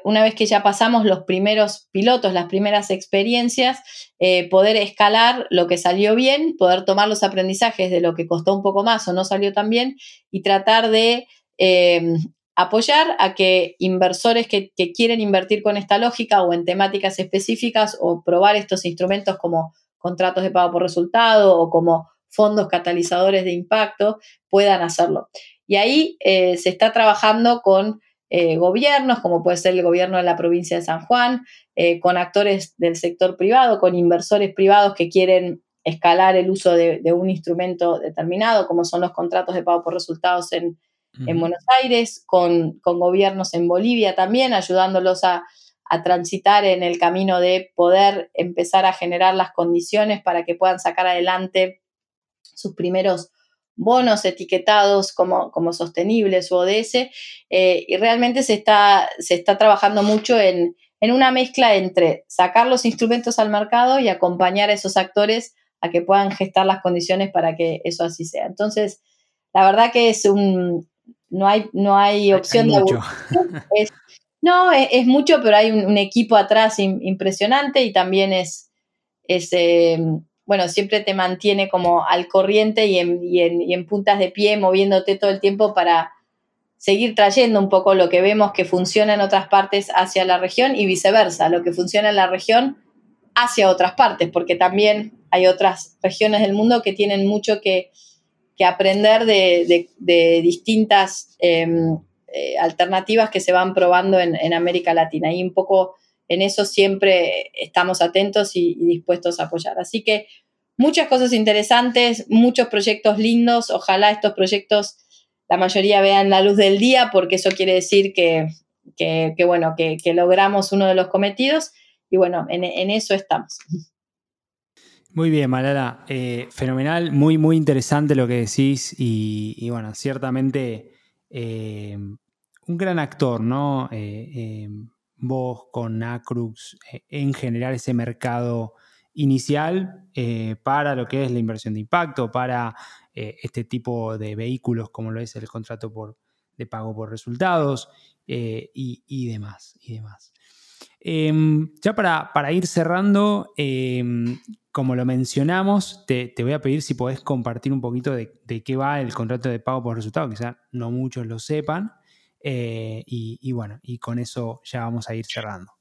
Speaker 1: una vez que ya pasamos los primeros pilotos, las primeras experiencias, eh, poder escalar lo que salió bien, poder tomar los aprendizajes de lo que costó un poco más o no salió tan bien y tratar de eh, apoyar a que inversores que, que, quieren invertir con esta lógica o en temáticas específicas o probar estos instrumentos como contratos de pago por resultado o como fondos catalizadores de impacto puedan hacerlo. Y ahí eh, se está trabajando con eh, gobiernos, como puede ser el gobierno de la provincia de San Juan, eh, con actores del sector privado, con inversores privados que quieren escalar el uso de, un instrumento determinado, como son los contratos de pago por resultados en, Buenos Aires, con, gobiernos en Bolivia también, ayudándolos a, a transitar en el camino de poder empezar a generar las condiciones para que puedan sacar adelante sus primeros bonos etiquetados como, como sostenibles o ODS, eh, y realmente se está, se está trabajando mucho en, una mezcla entre sacar los instrumentos al mercado y acompañar a esos actores a que puedan gestar las condiciones para que eso así sea. Entonces, la verdad que es un, no hay, no hay opción de... No, es, mucho, pero hay un, equipo atrás impresionante y también es, es eh, bueno, siempre te mantiene como al corriente y en, en, puntas de pie, moviéndote todo el tiempo para seguir trayendo un poco lo que vemos que funciona en otras partes hacia la región y viceversa, lo que funciona en la región hacia otras partes, porque también hay otras regiones del mundo que tienen mucho que, aprender de, distintas em, eh, alternativas que se van probando en, América Latina. Y un poco en eso siempre estamos atentos y, dispuestos a apoyar. Así que muchas cosas interesantes, muchos proyectos lindos. Ojalá estos proyectos la mayoría vean la luz del día, porque eso quiere decir que, bueno, que, logramos uno de los cometidos. Y bueno, en, eso estamos.
Speaker 3: Muy bien, Malala. Eh, fenomenal, muy, muy interesante lo que decís y, bueno, ciertamente eh, un gran actor, ¿no? Eh, vos con Acrux en generar ese mercado inicial para lo que es la inversión de impacto, para este tipo de vehículos como lo es el contrato por, de pago por resultados y, demás. Y demás. Em, ya para, para, ir cerrando, em, como lo mencionamos, te, voy a pedir si podés compartir un poquito de, qué va el contrato de pago por resultado, quizá no muchos lo sepan, eh, y, bueno, y con eso ya vamos a ir cerrando.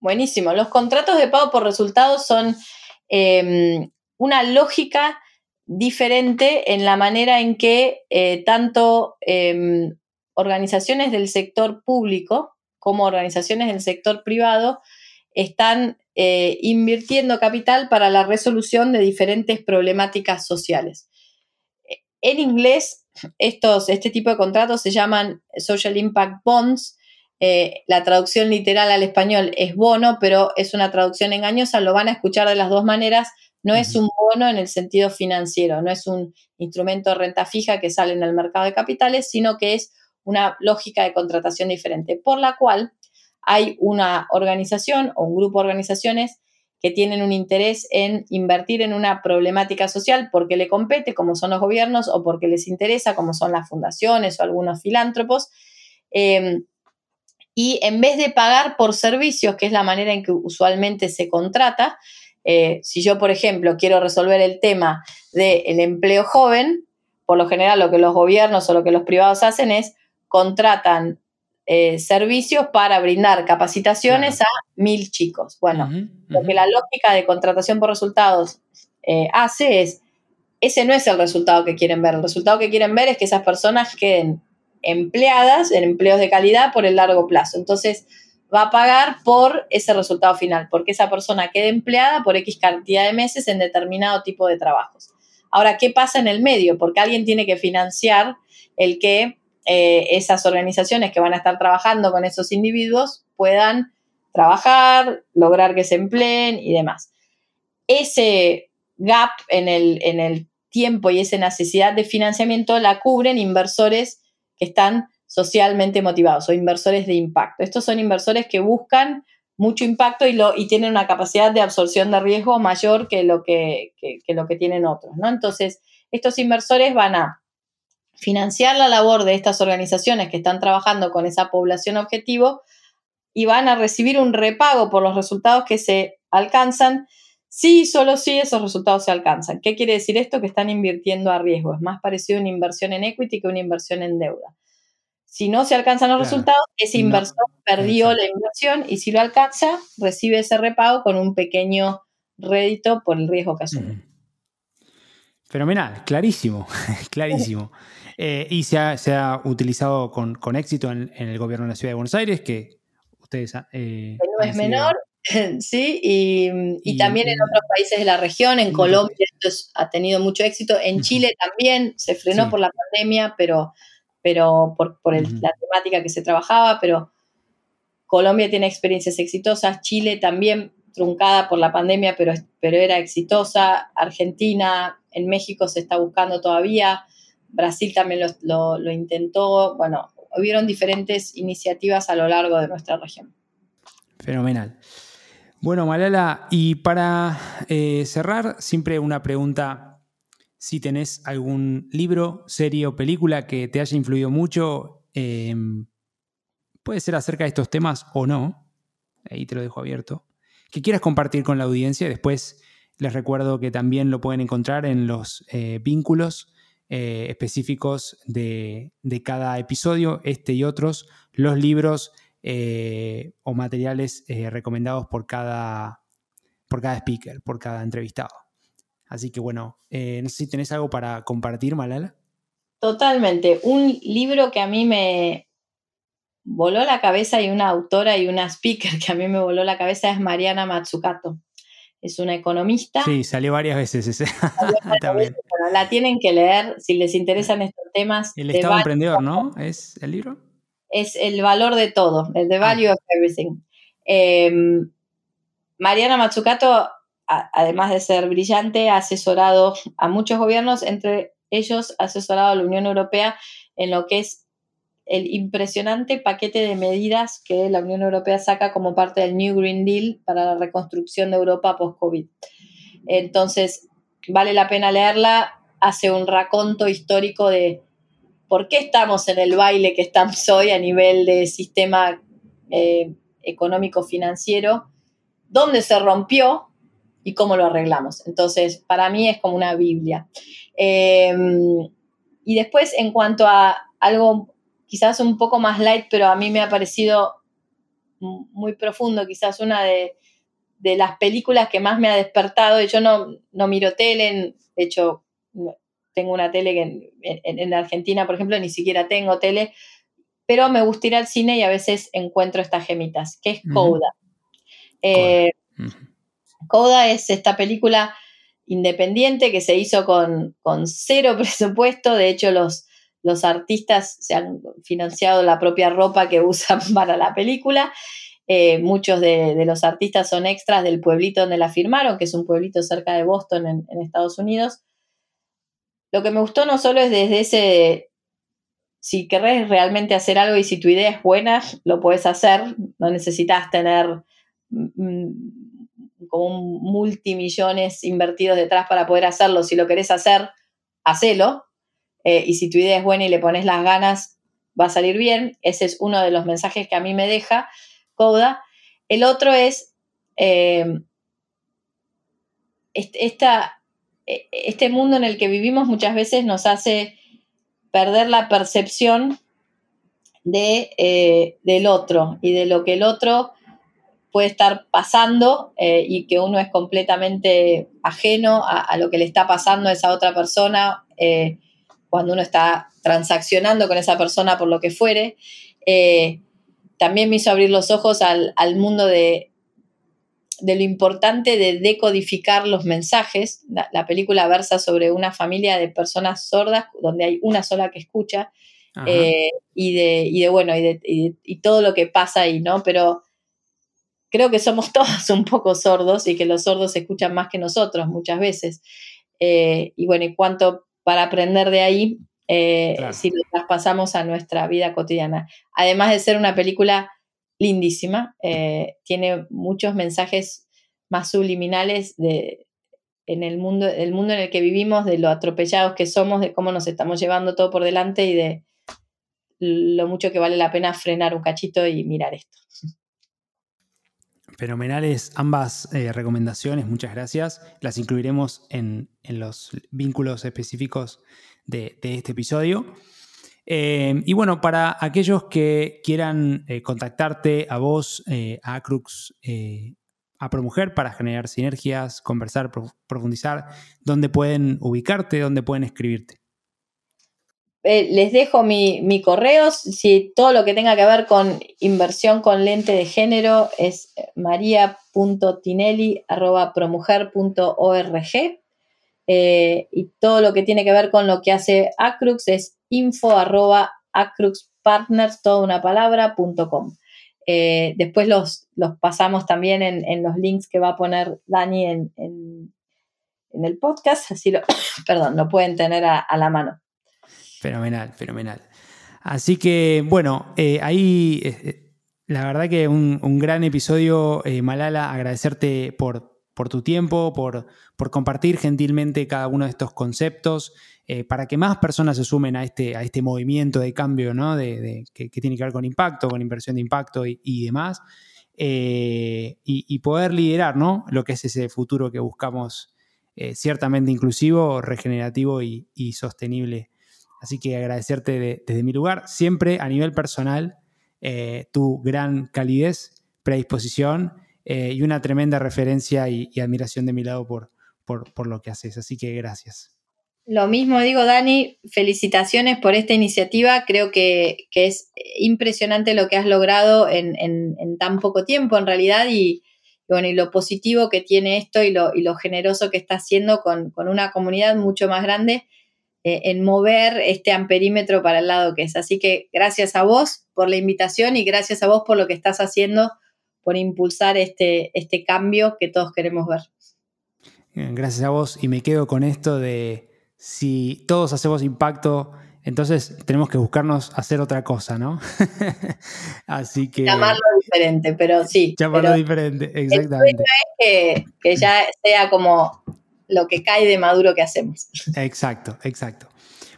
Speaker 1: Buenísimo. Los contratos de pago por resultados son em, una lógica diferente en la manera en que eh, tanto organizaciones del sector público como organizaciones del sector privado están eh, invirtiendo capital para la resolución de diferentes problemáticas sociales. En inglés, estos, este tipo de contratos se llaman Social Impact Bonds. Eh, la traducción literal al español es bono, pero es una traducción engañosa. Lo van a escuchar de las dos maneras. No es un bono en el sentido financiero, no es un instrumento de renta fija que sale en el mercado de capitales, sino que es una lógica de contratación diferente, por la cual hay una organización o un grupo de organizaciones que tienen un interés en invertir en una problemática social porque le compete, como son los gobiernos, o porque les interesa, como son las fundaciones o algunos filántropos. Em, y en vez de pagar por servicios, que es la manera en que usualmente se contrata, eh, si yo, por ejemplo, quiero resolver el tema del empleo joven, por lo general lo que los gobiernos o lo que los privados hacen es contratan eh, servicios para brindar capacitaciones a mil chicos. Bueno, lo que la lógica de contratación por resultados eh, hace es, ese no es el resultado que quieren ver. El resultado que quieren ver es que esas personas queden empleadas en empleos de calidad por el largo plazo. Entonces, va a pagar por ese resultado final, porque esa persona quede empleada por X cantidad de meses en determinado tipo de trabajos. Ahora, ¿qué pasa en el medio? Porque alguien tiene que financiar el que eh, esas organizaciones que van a estar trabajando con esos individuos puedan trabajar, lograr que se empleen y demás. Ese gap en el, en el tiempo y esa necesidad de financiamiento la cubren inversores que están socialmente motivados o inversores de impacto. Estos son inversores que buscan mucho impacto y, lo, y tienen una capacidad de absorción de riesgo mayor que lo que, que lo que tienen otros. ¿no? Entonces, estos inversores van a financiar la labor de estas organizaciones que están trabajando con esa población objetivo y van a recibir un repago por los resultados que se alcanzan si solo si esos resultados se alcanzan. ¿Qué quiere decir esto? Que están invirtiendo a riesgo. Es más parecido a una inversión en equity que una inversión en deuda. Si no se alcanzan los resultados, ese inversor perdió la inversión y si lo alcanza, recibe ese repago con un pequeño rédito por el riesgo que asume.
Speaker 3: Fenomenal, clarísimo, clarísimo. Eh, y se ha, utilizado con, éxito en, el gobierno de la Ciudad de Buenos Aires, que ustedes...
Speaker 1: Eh, no es menor, sí, y, también en otros países de la región, en Colombia esto ha tenido mucho éxito, en Chile también se frenó por la pandemia, pero, pero por, la temática que se trabajaba, pero Colombia tiene experiencias exitosas, Chile también truncada por la pandemia, pero, pero era exitosa, Argentina, en México se está buscando todavía, Brasil también lo, intentó. Bueno, hubieron diferentes iniciativas a lo largo de nuestra región.
Speaker 3: Fenomenal. Bueno, Malala, y para eh, cerrar, siempre una pregunta, si tenés algún libro, serie o película que te haya influido mucho em, puede ser acerca de estos temas o no, ahí te lo dejo abierto, que quieras compartir con la audiencia. Después les recuerdo que también lo pueden encontrar en los eh, vínculos eh, específicos de, cada episodio, este y otros, los libros eh, o materiales recomendados por cada, por cada speaker, por cada entrevistado. Así que bueno, no sé si tenés algo para compartir, Malala.
Speaker 1: Totalmente. Un libro que a mí me, voló la cabeza y una autora y una speaker que a mí me voló la cabeza es Mariana Matsukato. Es una economista.
Speaker 3: Sí, salió varias veces ese.
Speaker 1: la tienen que leer si les interesan estos temas.
Speaker 3: El Estado Emprendedor, ¿no? ¿Es el libro?
Speaker 1: Es el valor de todo, el The Value of Everything. Em, Mariana Matsukato, además de ser brillante, ha asesorado a muchos gobiernos, entre ellos ha asesorado a la Unión Europea en lo que es el impresionante paquete de medidas que la Unión Europea saca como parte del New Green Deal para la reconstrucción de Europa post-COVID. Entonces, vale la pena leerla, hace un raconto histórico de por qué estamos en el baile que estamos hoy a nivel de sistema eh, económico-financiero, dónde se rompió y cómo lo arreglamos. Entonces, para mí es como una Biblia. Eh, y después, en cuanto a algo quizás un poco más light, pero a mí me ha parecido muy profundo, quizás una de, las películas que más me ha despertado. Yo no, no miro tele, de hecho, tengo una tele que en, Argentina, por ejemplo, ni siquiera tengo tele, pero me gusta ir al cine y a veces encuentro estas gemitas, que es Coda. Eh, Coda es esta película independiente que se hizo con, con cero presupuesto, de hecho los los artistas se han financiado la propia ropa que usan para la película. Eh, muchos de, los artistas son extras del pueblito donde la firmaron, que es un pueblito cerca de Boston, en, Estados Unidos. Lo que me gustó no solo es desde ese, si querés realmente hacer algo y si tu idea es buena, lo puedes hacer, no necesitas tener mm, como multimillones invertidos detrás para poder hacerlo. Si lo querés hacer, hacelo, eh, y si tu idea es buena y le pones las ganas, va a salir bien. Ese es uno de los mensajes que a mí me deja Coda. El otro es eh, e, este mundo en el que vivimos muchas veces nos hace perder la percepción de, eh, del otro y de lo que el otro puede estar pasando y que uno es completamente ajeno a, lo que le está pasando a esa otra persona cuando uno está transaccionando con esa persona por lo que fuere. Eh, también me hizo abrir los ojos al, mundo de, de, lo importante de decodificar los mensajes. La, película versa sobre una familia de personas sordas donde hay una sola que escucha eh, y, de, y, de, bueno, y, de, y, todo lo que pasa ahí, ¿no? Pero creo que somos todos un poco sordos y que los sordos escuchan más que nosotros muchas veces. Eh, y bueno, y cuánto para aprender de ahí eh, si lo traspasamos a nuestra vida cotidiana. Además de ser una película lindísima, eh, tiene muchos mensajes más subliminales de, en el mundo, el mundo en el que vivimos, de lo atropellados que somos, de cómo nos estamos llevando todo por delante y de lo mucho que vale la pena frenar un cachito y mirar esto.
Speaker 3: Fenomenales ambas eh, recomendaciones, muchas gracias. Las incluiremos en, los vínculos específicos de, este episodio. Eh, y bueno, para aquellos que quieran eh, contactarte a vos, a Acrux, a Promujer, para generar sinergias, conversar, profundizar, ¿dónde pueden ubicarte, dónde pueden escribirte?
Speaker 1: Eh, les dejo mi, correo. Si todo lo que tenga que ver con inversión con lente de género es maria.tinelli.promujer.org. Eh, y todo lo que tiene que ver con lo que hace Acrux es info.acruxpartners, toda una eh, después los, los, pasamos también en, los links que va a poner Dani en, el podcast, así lo, perdón, lo pueden tener a la mano.
Speaker 3: Fenomenal, fenomenal. Así que, bueno, eh, ahí eh, la verdad que un, gran episodio, eh, Malala, agradecerte por, por tu tiempo, por, por, compartir gentilmente cada uno de estos conceptos, eh, para que más personas se sumen a este, a este movimiento de cambio ¿no? de, que, tiene que ver con impacto, con inversión de impacto y, demás, eh, y, poder liderar ¿no? lo que es ese futuro que buscamos eh, ciertamente inclusivo, regenerativo y, sostenible. Así que agradecerte desde mi lugar, siempre a nivel personal, tu gran calidez, predisposición eh, y una tremenda referencia y, admiración de mi lado por, por, lo que haces. Así que gracias.
Speaker 1: Lo mismo digo, Dani, felicitaciones por esta iniciativa. Creo que, es impresionante lo que has logrado en, tan poco tiempo, en realidad, y, bueno, y lo positivo que tiene esto y lo, y lo generoso que está haciendo con, una comunidad mucho más grande eh, en mover este amperímetro para el lado que es. Así que gracias a vos por la invitación y gracias a vos por lo que estás haciendo por impulsar este, este cambio que todos queremos ver.
Speaker 3: Gracias a vos y me quedo con esto de si todos hacemos impacto, entonces tenemos que buscarnos hacer otra cosa, ¿no? Así que...
Speaker 1: Llamarlo diferente, pero sí.
Speaker 3: Llamarlo diferente, exactamente.
Speaker 1: El es que, ya sea como lo que cae de maduro que hacemos.
Speaker 3: Exacto, exacto.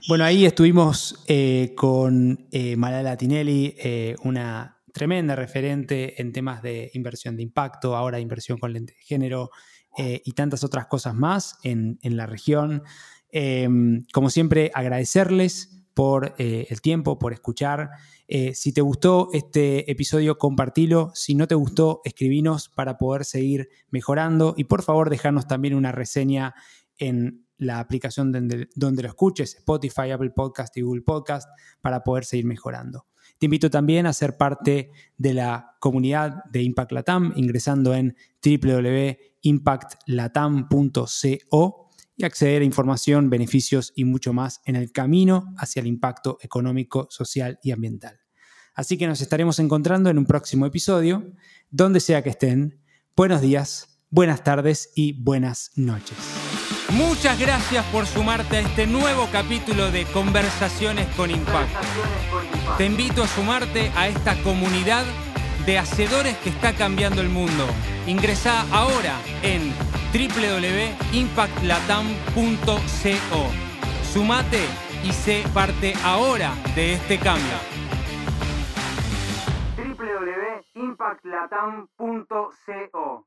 Speaker 3: Bueno, ahí estuvimos eh, con eh, Malala Tinelli, eh, una tremenda referente en temas de inversión de impacto, ahora inversión con lente de género eh, y tantas otras cosas más en, la región. Como siempre, agradecerles por eh, el tiempo, por escuchar. Eh, si te gustó este episodio, compartilo. Si no te gustó, escribinos para poder seguir mejorando. Y por favor, dejarnos también una reseña en la aplicación donde, donde lo escuches, Spotify, Apple Podcast y Google Podcast, para poder seguir mejorando. Te invito también a ser parte de la comunidad de Impact Latam ingresando en www.impactlatam.co y acceder a información, beneficios y mucho más en el camino hacia el impacto económico, social y ambiental. Así que nos estaremos encontrando en un próximo episodio, donde sea que estén. Buenos días, buenas tardes y buenas noches.
Speaker 2: Muchas gracias por sumarte a este nuevo capítulo de Conversaciones con Impacto. Te invito a sumarte a esta comunidad de hacedores que está cambiando el mundo. Ingresa ahora en www.impactlatam.co. Sumate y sé parte ahora de este cambio. www.impactlatam.co